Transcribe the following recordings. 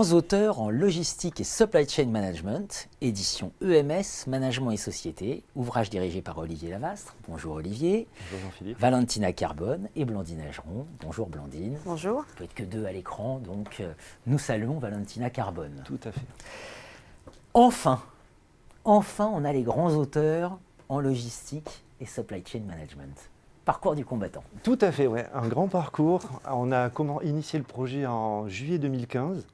grands auteurs en logistique et supply chain management, édition EMS, Management et Société, ouvrage dirigé par Olivier Lavastre. Bonjour Olivier. Bonjour Jean-Philippe. Valentina Carbone et Blandine Ageron. Bonjour Blandine. Bonjour. Il peut être que deux à l'écran, donc euh, nous saluons Valentina Carbone. Tout à fait. Enfin, enfin, on a les grands auteurs en logistique et supply chain management. Parcours du combattant. Tout à fait, ouais. Un grand parcours. On a comment, initié le projet en juillet 2015.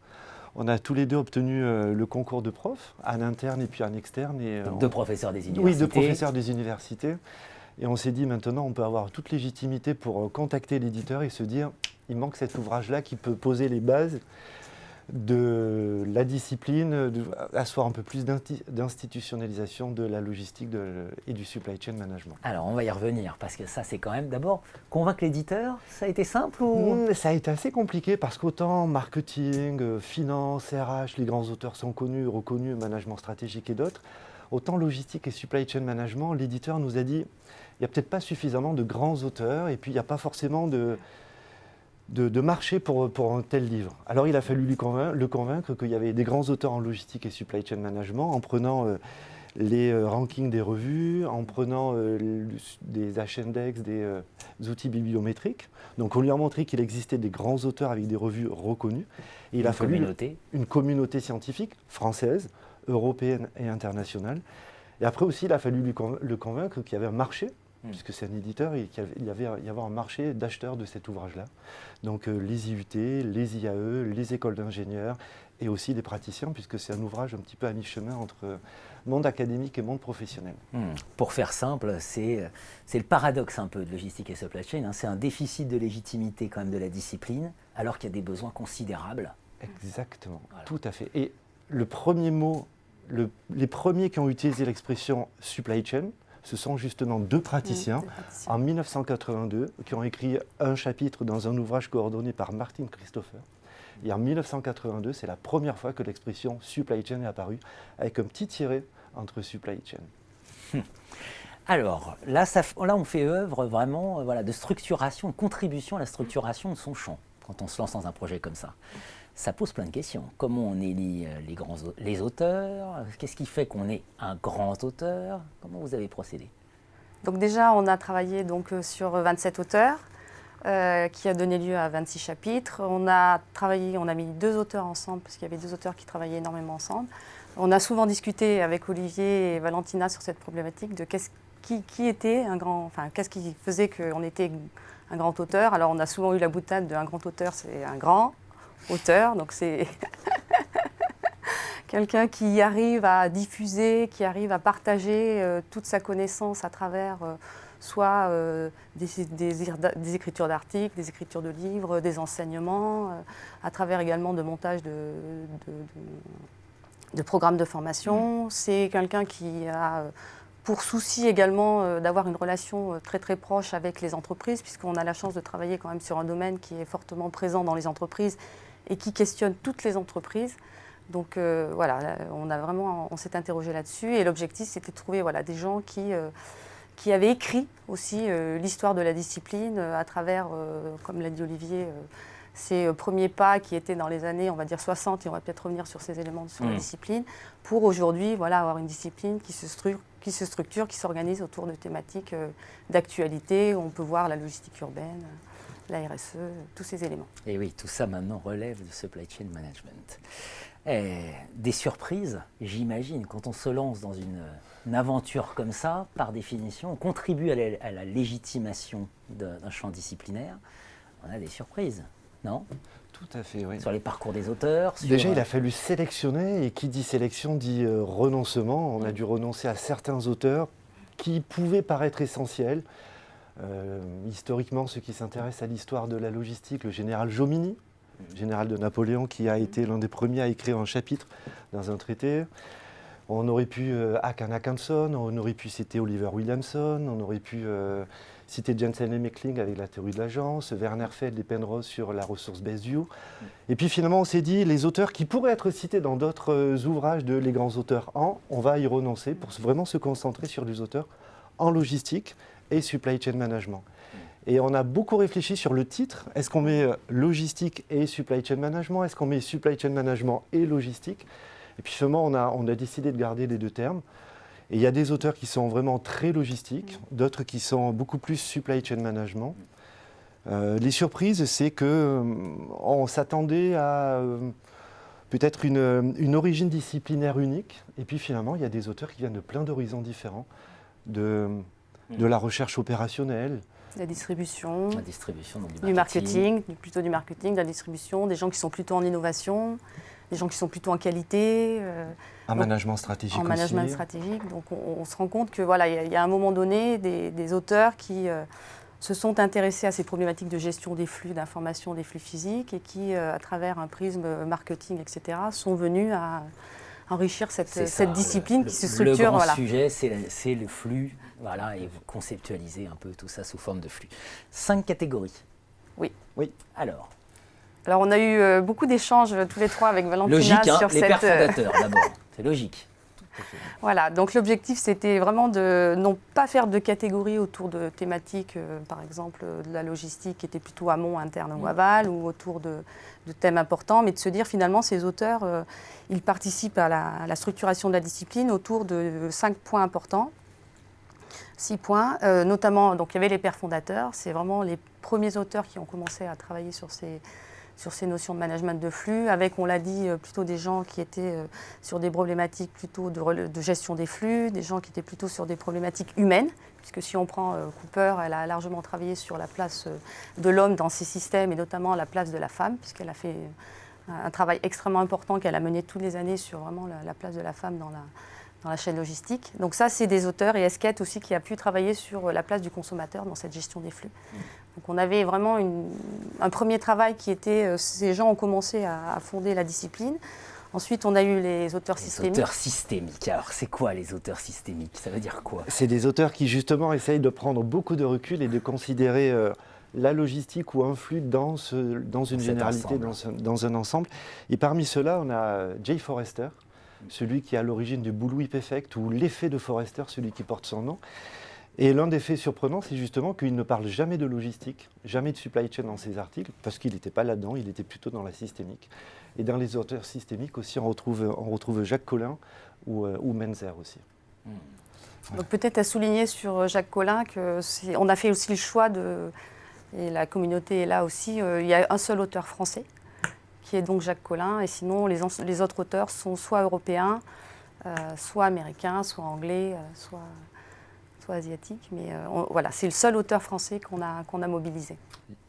On a tous les deux obtenu euh, le concours de prof, en interne et puis en externe. Et, Donc euh, deux professeurs des universités. Oui, deux professeurs des universités. Et on s'est dit maintenant, on peut avoir toute légitimité pour euh, contacter l'éditeur et se dire, il manque cet ouvrage-là qui peut poser les bases de la discipline, de, asseoir un peu plus d'insti- d'institutionnalisation de la logistique de- et du supply chain management. Alors on va y revenir parce que ça c'est quand même d'abord convaincre l'éditeur. Ça a été simple ou? Mm, Ça a été assez compliqué parce qu'autant marketing, euh, finance, RH, les grands auteurs sont connus, reconnus, management stratégique et d'autres, autant logistique et supply chain management, l'éditeur nous a dit il n'y a peut-être pas suffisamment de grands auteurs et puis il n'y a pas forcément de, de, de marché pour, pour un tel livre. Alors il a fallu lui le convaincre qu'il y avait des grands auteurs en logistique et supply chain management en prenant euh, les euh, rankings des revues, en prenant euh, le- des H-index, des, des outils bibliométriques. Donc on lui a montré qu'il existait des grands auteurs avec des revues reconnues. Et il une a fallu communauté une communauté scientifique française, européenne et internationale. Et après aussi, il a fallu lui conv- le convaincre qu'il y avait un marché, Mm. puisque c'est un éditeur, et qu'il y avait, il y avait un- marché d'acheteurs de cet ouvrage-là. Donc euh, les IUT, les IAE, les écoles d'ingénieurs et aussi des praticiens, puisque c'est un ouvrage un petit peu à mi-chemin entre monde académique et monde professionnel. Hmm. Pour faire simple, c'est c'est le paradoxe un peu de logistique et supply chain. hein. C'est un déficit de légitimité quand même de la discipline, alors qu'il y a des besoins considérables. Exactement, Voilà. tout à fait. Et le premier mot, le- les premiers qui ont utilisé l'expression supply chain, ce sont justement deux praticiens. En 1982, qui ont écrit un chapitre dans un ouvrage coordonné par Martin Christopher. Et en 1982, c'est la première fois que l'expression supply chain est apparue, avec un petit tiret entre supply chain. Alors là, ça f- là on fait œuvre vraiment euh, voilà, de structuration, de contribution à la structuration de son champ quand on se lance dans un projet comme ça. Ça pose plein de questions. Comment on élit euh, les, les auteurs? Qu'est-ce qui fait qu'on est un grand auteur? Comment vous avez procédé? Donc déjà, on a travaillé donc, euh, sur 27 auteurs, euh, qui a donné lieu à 26 chapitres. On a travaillé, on a mis deux auteurs ensemble, parce qu'il y avait deux auteurs qui travaillaient énormément ensemble. On a souvent discuté avec Olivier et Valentina sur cette problématique de qu'est-ce qui, qui était un grand, enfin qu'est-ce qui faisait qu'on était un grand auteur? Alors on a souvent eu la boutade de un grand auteur, c'est un grand auteur, donc c'est quelqu'un qui arrive à diffuser, qui arrive à partager euh, toute sa connaissance à travers euh, soit euh, des, des ir- des écritures d'articles, des écritures de livres, des enseignements, euh, à travers également de montage de, de- de- de programmes de formation. C'est quelqu'un qui a pour souci également euh, d'avoir une relation euh, très très proche avec les entreprises, puisqu'on a la chance de travailler quand même sur un domaine qui est fortement présent dans les entreprises et qui questionne toutes les entreprises. Donc euh, voilà, là, on a vraiment, on s'est interrogé là-dessus et l'objectif c'était de trouver voilà des gens qui qui avaient écrit aussi l'histoire de la discipline à travers, comme l'a dit Olivier, ces euh, premiers pas qui étaient dans les années, on va dire 60, et on va peut-être revenir sur ces éléments sur Mm. la discipline, pour aujourd'hui voilà avoir une discipline qui se structure, qui se structure, qui s'organise autour de thématiques euh, d'actualité. où On peut voir la logistique urbaine, euh, la RSE, tous ces éléments. Et oui, tout ça maintenant relève du supply chain management. Et des surprises, j'imagine, quand on se lance dans une, une aventure comme ça, par définition, on contribue à la, à la légitimation d'un champ disciplinaire. On a des surprises, non Tout à fait, oui. Sur les parcours des auteurs. sur- Déjà, il a fallu sélectionner, et qui dit sélection dit euh, renoncement. On a dû renoncer à certains auteurs qui pouvaient paraître essentiels. Euh, historiquement, ceux qui s'intéressent à l'histoire de la logistique, le général Jomini, général de Napoléon, qui a été l'un des premiers à écrire un chapitre dans un traité. On aurait pu euh, Hakan on aurait pu citer Oliver Williamson, on aurait pu euh, citer Jensen et Meckling avec la théorie de l'agence, Werner Feld et Penrose sur la ressource base view. Et puis finalement, on s'est dit, les auteurs qui pourraient être cités dans d'autres euh, ouvrages de Les grands auteurs en, on va y renoncer pour vraiment se concentrer sur les auteurs en logistique et supply chain management. Et on a beaucoup réfléchi sur le titre. Est-ce qu'on met logistique et supply chain management? Est-ce qu'on met supply chain management et logistique? Et puis finalement, on a, on a décidé de garder les deux termes. Et il y a des auteurs qui sont vraiment très logistiques, d'autres qui sont beaucoup plus supply chain management. Euh, les surprises, c'est que euh, on s'attendait à euh, peut-être une, une, origine disciplinaire unique, et puis finalement, il y a des auteurs qui viennent de plein d'horizons différents, de, de la recherche opérationnelle, la distribution, la distribution du, marketing. plutôt du marketing, de la distribution, des gens qui sont plutôt en innovation, des gens qui sont plutôt en qualité. un management stratégique. En management stratégique. Donc on, se rend compte que voilà, il y, y, a un moment donné des, des auteurs qui se sont intéressés à ces problématiques de gestion des flux d'informations, des flux physiques, et qui, euh, à travers un prisme marketing, etc., sont venus à enrichir cette, cette discipline qui se structure. Le grand sujet, c'est le flux, voilà, et vous conceptualisez un peu tout ça sous forme de flux. Cinq catégories. Oui. Oui. Alors Alors, on a eu euh, beaucoup d'échanges euh, tous les trois avec Valentina logique, hein, sur les cette... pères fondateurs, d'abord. C'est logique. Voilà, donc l'objectif c'était vraiment de non pas faire de catégories autour de thématiques, euh, par exemple de la logistique qui était plutôt amont, interne ou mm. aval, ou autour de, thèmes importants, mais de se dire finalement ces auteurs, euh, ils participent à la, structuration de la discipline autour de cinq points importants. Six points, euh, notamment, donc il y avait les pères fondateurs, c'est vraiment les premiers auteurs qui ont commencé à travailler sur ces, sur ces notions de management de flux, avec, on l'a dit, euh, plutôt des gens qui étaient euh, sur des problématiques plutôt de, gestion des flux, des gens qui étaient plutôt sur des problématiques humaines, puisque si on prend euh, Cooper, elle a largement travaillé sur la place de l'homme dans ces systèmes, et notamment la place de la femme, puisqu'elle a fait un travail extrêmement important qu'elle a mené toutes les années sur vraiment la, place de la femme dans la, dans la chaîne logistique. Donc ça, c'est des auteurs, et Esquette aussi qui a pu travailler sur la place du consommateur dans cette gestion des flux. Mmh. Donc on avait vraiment un premier travail qui était, euh, ces gens ont commencé à, fonder la discipline. Ensuite, on a eu les auteurs systémiques. Les auteurs systémiques. Alors, c'est quoi les auteurs systémiques? Ça veut dire quoi? C'est des auteurs qui, justement, essayent de prendre beaucoup de recul et de considérer euh, la logistique ou un flux dans, ce, dans une généralité, dans, dans, un ensemble. Et parmi ceux-là, on a Jay Forrester, celui qui est à l'origine du Bullwhip Effect ou l'effet de Forrester, celui qui porte son nom. Et l'un des faits surprenants, c'est justement qu'il ne parle jamais de logistique, jamais de supply chain dans ses articles, parce qu'il n'était pas là-dedans, il était plutôt dans la systémique. Et dans les auteurs systémiques aussi, on retrouve, on retrouve Jacques Collin ou, euh, Menzer aussi. Hmm. Donc peut-être à souligner sur euh, Jacques Collin qu'on a fait aussi le choix de, et la communauté est là aussi, euh, il y a un seul auteur français, qui est donc Jacques Collin, et sinon les, les autres auteurs sont soit européens, soit américains, soit anglais, soit asiatique, mais euh, voilà, c'est le seul auteur français qu'on a, qu'on a mobilisé.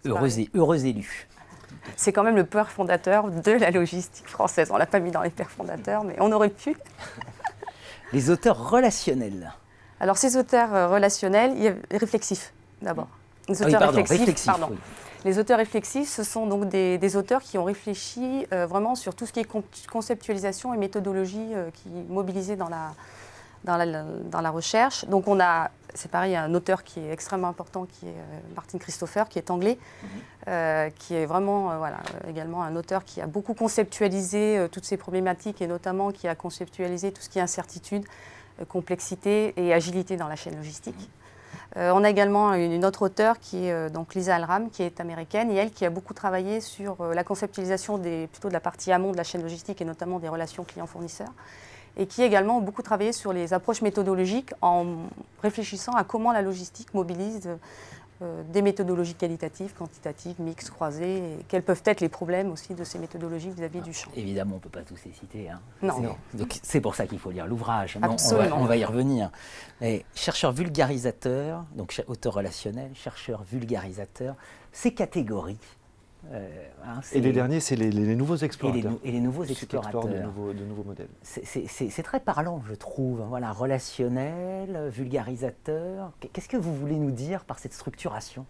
Heureux, heureux élu. C'est quand même le père fondateur de la logistique française. On ne l'a pas mis dans les pères fondateurs, mais on aurait pu. les auteurs relationnels. Alors, ces auteurs euh, relationnels, il y a réflexifs d'abord. Les ah auteurs réflexifs, pardon. Les auteurs réflexifs, ce sont donc des, auteurs qui ont réfléchi euh, vraiment sur tout ce qui est conceptualisation et méthodologie qui mobilisée dans la, dans la, dans la recherche. Donc on a, c'est pareil, un auteur qui est extrêmement important, qui est euh, Martin Christopher, qui est anglais, mhm. euh, qui est vraiment euh, voilà, également un auteur qui a beaucoup conceptualisé toutes ces problématiques et notamment qui a conceptualisé tout ce qui est incertitude, complexité et agilité dans la chaîne logistique. Mhm. on a également une, autre auteure qui est donc Lisa Alram, qui est américaine et elle qui a beaucoup travaillé sur la conceptualisation des, plutôt de la partie amont de la chaîne logistique et notamment des relations clients-fournisseurs et qui également ont beaucoup travaillé sur les approches méthodologiques en réfléchissant à comment la logistique mobilise euh, des méthodologies qualitatives, quantitatives, mixtes, croisées, et quels peuvent être les problèmes aussi de ces méthodologies vis-à-vis du champ. Évidemment, on ne peut pas tous les citer. Hein. Non. Donc c'est pour ça qu'il faut lire l'ouvrage. Absolument. On va, y revenir. Et chercheur vulgarisateur, donc auteur relationnel, chercheur vulgarisateur, ces catégories euh, hein, et les derniers, c'est les, nouveaux explorateurs. Et les, nouveaux explorateurs. De nouveaux, de nouveaux modèles. C'est très parlant, je trouve. Voilà, relationnel, vulgarisateur. Qu'est-ce que vous voulez nous dire par cette structuration?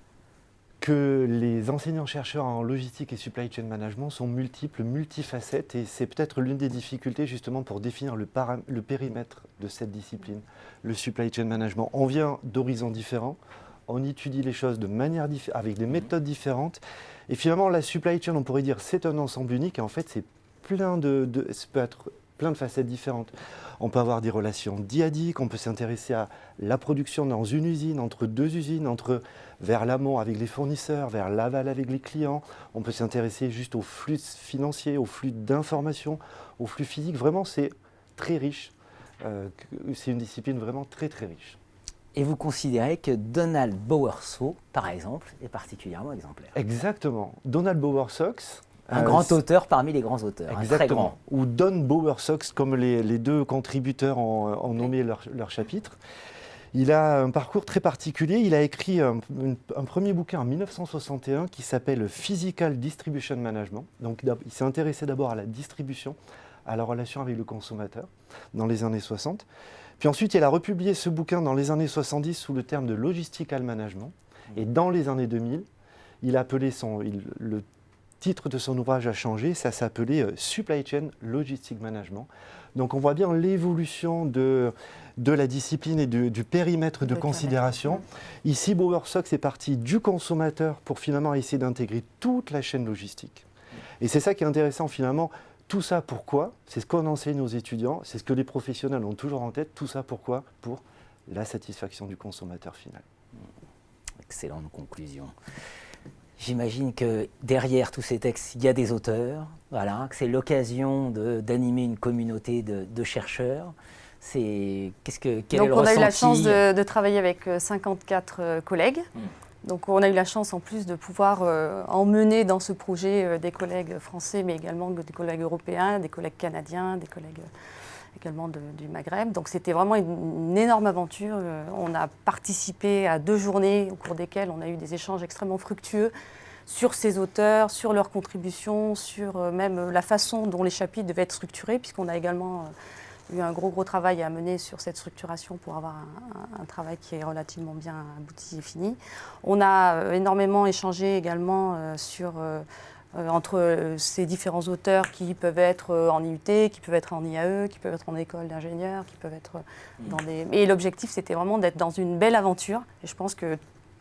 Que les enseignants-chercheurs en logistique et supply chain management sont multiples, multifacettes, et c'est peut-être l'une des difficultés justement pour définir le, le périmètre de cette discipline, le supply chain management. On vient d'horizons différents, on étudie les choses de manière avec des méthodes différentes, et finalement, la supply chain, on pourrait dire, c'est un ensemble unique. En fait, c'est plein de, peut être plein de facettes différentes. On peut avoir des relations diadiques, on peut s'intéresser à la production dans une usine, entre deux usines, vers l'amont avec les fournisseurs, vers l'aval avec les clients. On peut s'intéresser juste aux flux financiers, aux flux d'informations, aux flux physiques. Vraiment, c'est très riche. Euh, c'est une discipline vraiment très très riche. Et vous considérez que Donald Bowersox, par exemple, est particulièrement exemplaire Exactement. Donald Bowersox, un grand auteur parmi les grands auteurs. Exactement. Ou Don Bowersox, comme les, deux contributeurs ont, nommé leur, chapitre. Il a un parcours très particulier. Il a écrit un, premier bouquin en 1961 qui s'appelle Physical Distribution Management. Donc, il s'est intéressé d'abord à la distribution, à la relation avec le consommateur dans les années 60. Puis ensuite, il a republié ce bouquin dans les années 70 sous le terme de logistical management. Et dans les années 2000, il a appelé son, le titre de son ouvrage a changé, ça s'appelait euh, Supply Chain Logistic Management. Donc on voit bien l'évolution de, de la discipline et du périmètre de considération. Ici, Bower Sox est parti du consommateur pour finalement essayer d'intégrer toute la chaîne logistique. Et c'est ça qui est intéressant finalement. Tout ça pourquoi C'est ce qu'on enseigne aux étudiants, c'est ce que les professionnels ont toujours en tête. Tout ça pourquoi Pour la satisfaction du consommateur final. Excellente conclusion. J'imagine que derrière tous ces textes, il y a des auteurs, voilà, que c'est l'occasion d'animer une communauté de, chercheurs. C'est qu'est-ce que quel Donc est le on a eu la chance de, travailler avec 54 euh, euh, collègues. Hmm. Donc on a eu la chance en plus de pouvoir euh, emmener dans ce projet des collègues français, mais également des collègues européens, des collègues canadiens, des collègues également du Maghreb. Donc c'était vraiment une, énorme aventure. on a participé à deux journées au cours desquelles on a eu des échanges extrêmement fructueux sur ces auteurs, sur leurs contributions, sur euh, même la façon dont les chapitres devaient être structurés, puisqu'on a également euh, eu un gros gros travail à mener sur cette structuration pour avoir un, travail qui est relativement bien abouti et fini. On a euh, énormément échangé également sur entre ces différents auteurs qui peuvent être en IUT, qui peuvent être en IAE, qui peuvent être en école d'ingénieur, qui peuvent être dans des... Et l'objectif, c'était vraiment d'être dans une belle aventure. Et je pense que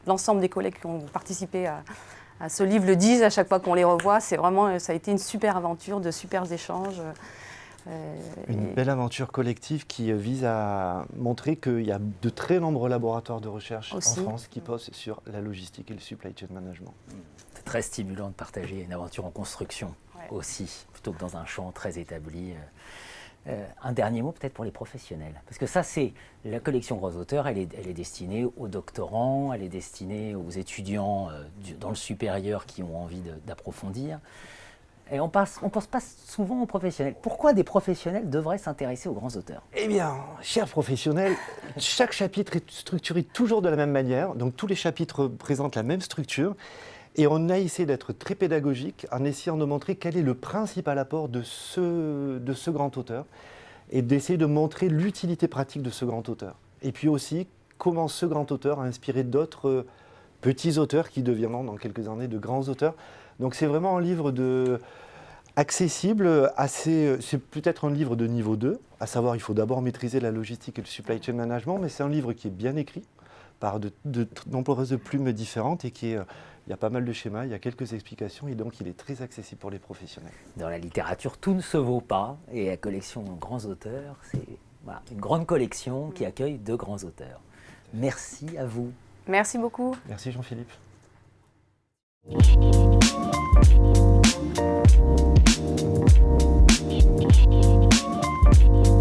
l'ensemble des collègues qui ont participé à, ce livre le disent à chaque fois qu'on les revoit. C'est vraiment, ça a été une super aventure, de super échanges. Euh, une belle aventure collective qui vise à montrer qu'il y a de très nombreux laboratoires de recherche en France qui posent sur la logistique et le supply chain management. C'est très stimulant de partager une aventure en construction aussi, plutôt que dans un champ très établi. Euh, euh, un dernier mot peut-être pour les professionnels. Parce que ça, c'est la collection Gros Auteurs, elle est, elle est, destinée aux doctorants, elle est destinée aux étudiants euh, dans le supérieur qui ont envie d'approfondir. Et on passe, on pense pas souvent aux professionnels. Pourquoi des professionnels devraient s'intéresser aux grands auteurs? Eh bien, chers professionnels, chaque chapitre est structuré toujours de la même manière. Donc tous les chapitres présentent la même structure. Et on a essayé d'être très pédagogique en essayant de montrer quel est le principal apport de ce, de ce grand auteur et d'essayer de montrer l'utilité pratique de ce grand auteur. Et puis aussi comment ce grand auteur a inspiré d'autres petits auteurs qui deviendront dans quelques années de grands auteurs. Donc c'est vraiment un livre de, accessible, assez, c'est peut-être un livre de niveau 2, à savoir il faut d'abord maîtriser la logistique et le supply chain management, mais c'est un livre qui est bien écrit par de, de nombreuses plumes différentes et qui est il y a pas mal de schémas, il y a quelques explications et donc il est très accessible pour les professionnels. Dans la littérature, tout ne se vaut pas et la collection Grands auteurs, c'est une grande collection qui accueille de grands auteurs. Merci à vous. Merci beaucoup. Merci Jean-Philippe. Thank you.